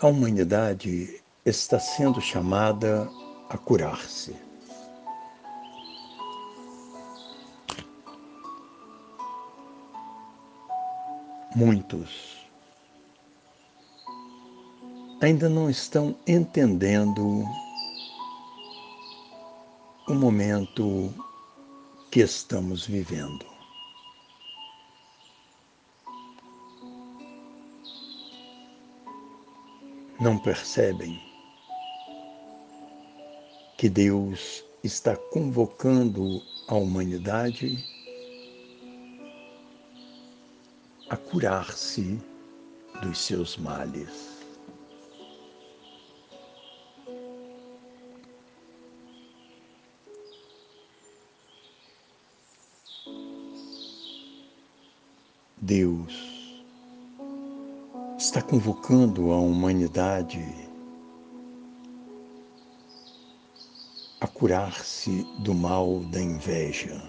A humanidade está sendo chamada a curar-se. Muitos ainda não estão entendendo o momento que estamos vivendo. Não percebem que Deus está convocando a humanidade a curar-se dos seus males. Deus está convocando a humanidade a curar-se do mal da inveja.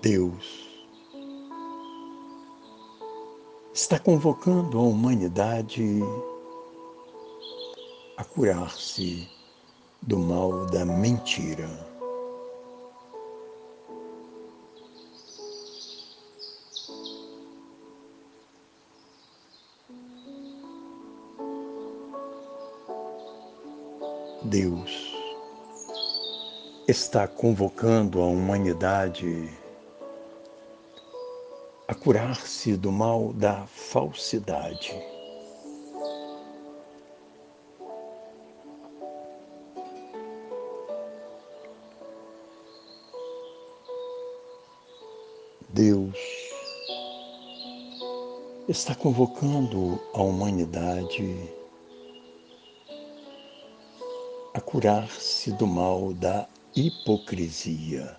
Deus está convocando a humanidade a curar-se do mal da mentira. Deus está convocando a humanidade a curar-se do mal da falsidade. Deus está convocando a humanidade a curar-se do mal da hipocrisia.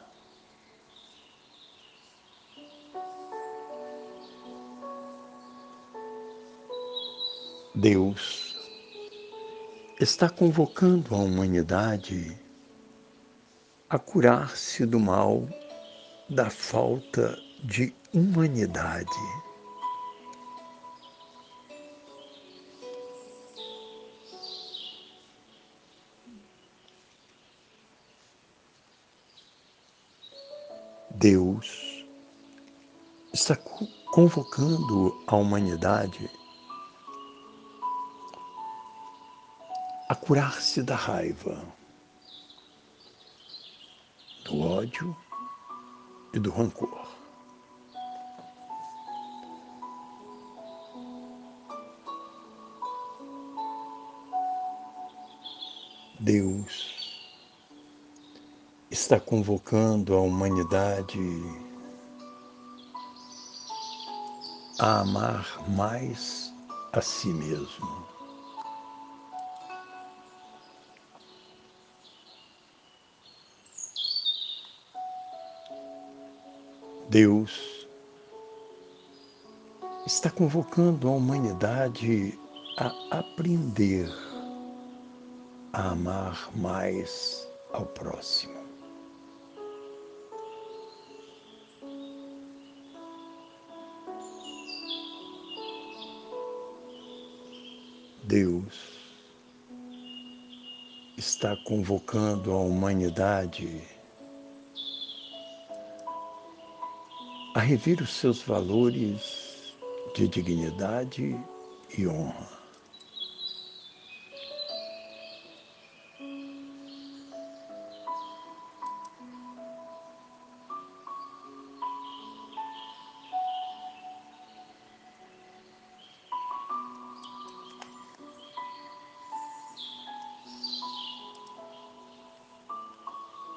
Deus está convocando a humanidade a curar-se do mal da falta de humanidade. Deus está convocando a humanidade a curar-se da raiva, do ódio e do rancor. Deus está convocando a humanidade a amar mais a si mesmo. Deus está convocando a humanidade a aprender a amar mais ao próximo. Deus está convocando a humanidade a rever os seus valores de dignidade e honra.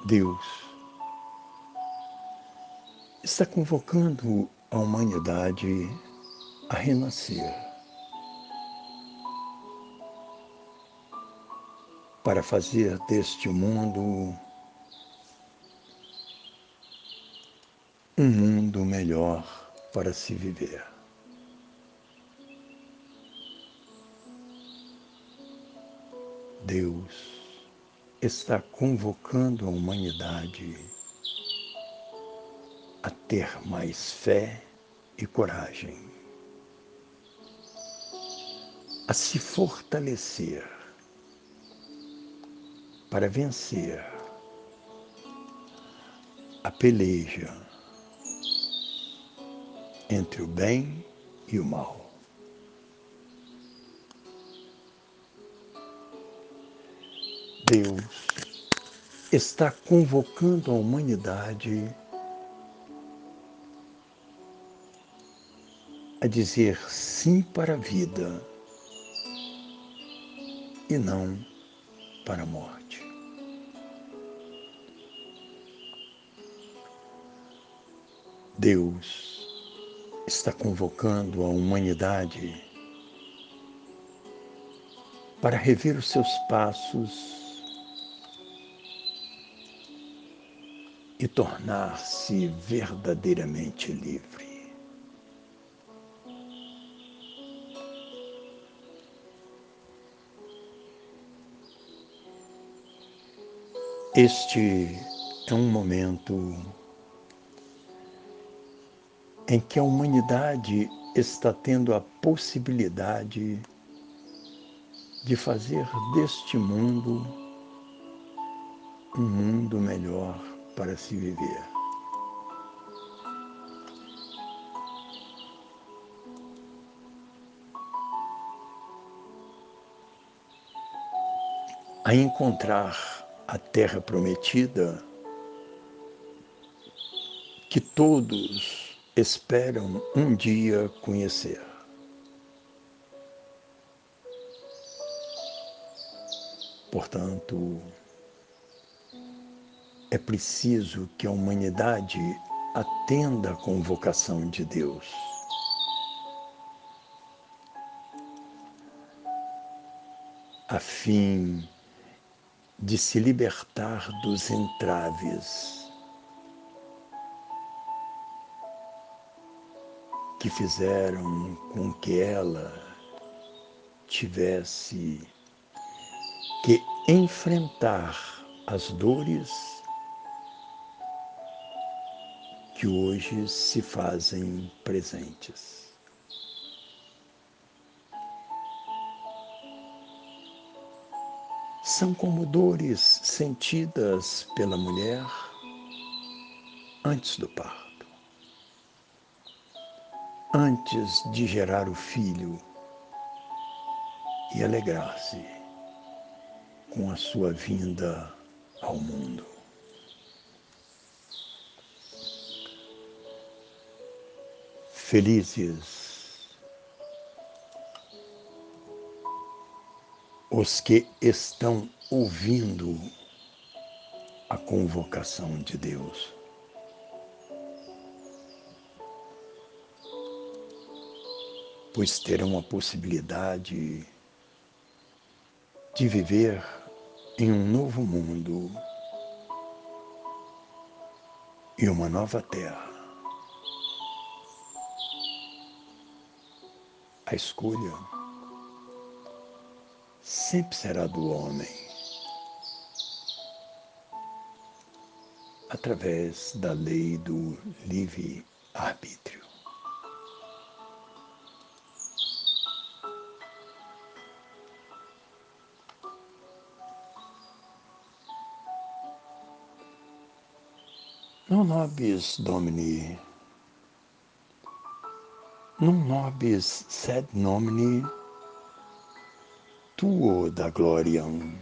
Deus está convocando a humanidade a renascer para fazer deste mundo um mundo melhor para se viver. Deus está convocando a humanidade ter mais fé e coragem, a se fortalecer para vencer a peleja entre o bem e o mal. Deus está convocando a humanidade a dizer sim para a vida e não para a morte. Deus está convocando a humanidade para rever os seus passos e tornar-se verdadeiramente livre. Este é um momento em que a humanidade está tendo a possibilidade de fazer deste mundo um mundo melhor para se viver. A encontrar a terra prometida que todos esperam um dia conhecer. Portanto, é preciso que a humanidade atenda à convocação de Deus. A fim de se libertar dos entraves que fizeram com que ela tivesse que enfrentar as dores que hoje se fazem presentes. São como dores sentidas pela mulher antes do parto antes de gerar o filho e alegrar-se com a sua vinda ao mundo. Felizes os que estão ouvindo a convocação de Deus. pois terão a possibilidade de viver em um novo mundo e uma nova terra. A escolha sempre será do homem, através da lei do livre-arbítrio. Non nobis Domini, non nobis sed nomini tuo da gloriam.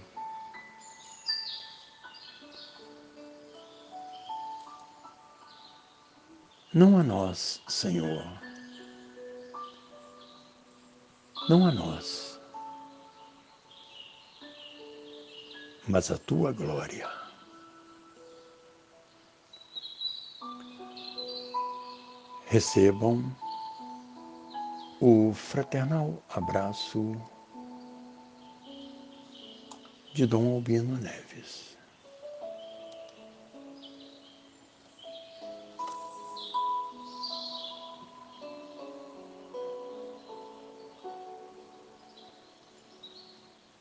Não a nós, Senhor, não a nós, mas a tua glória. Recebam o fraternal abraço de Dom Albino Neves.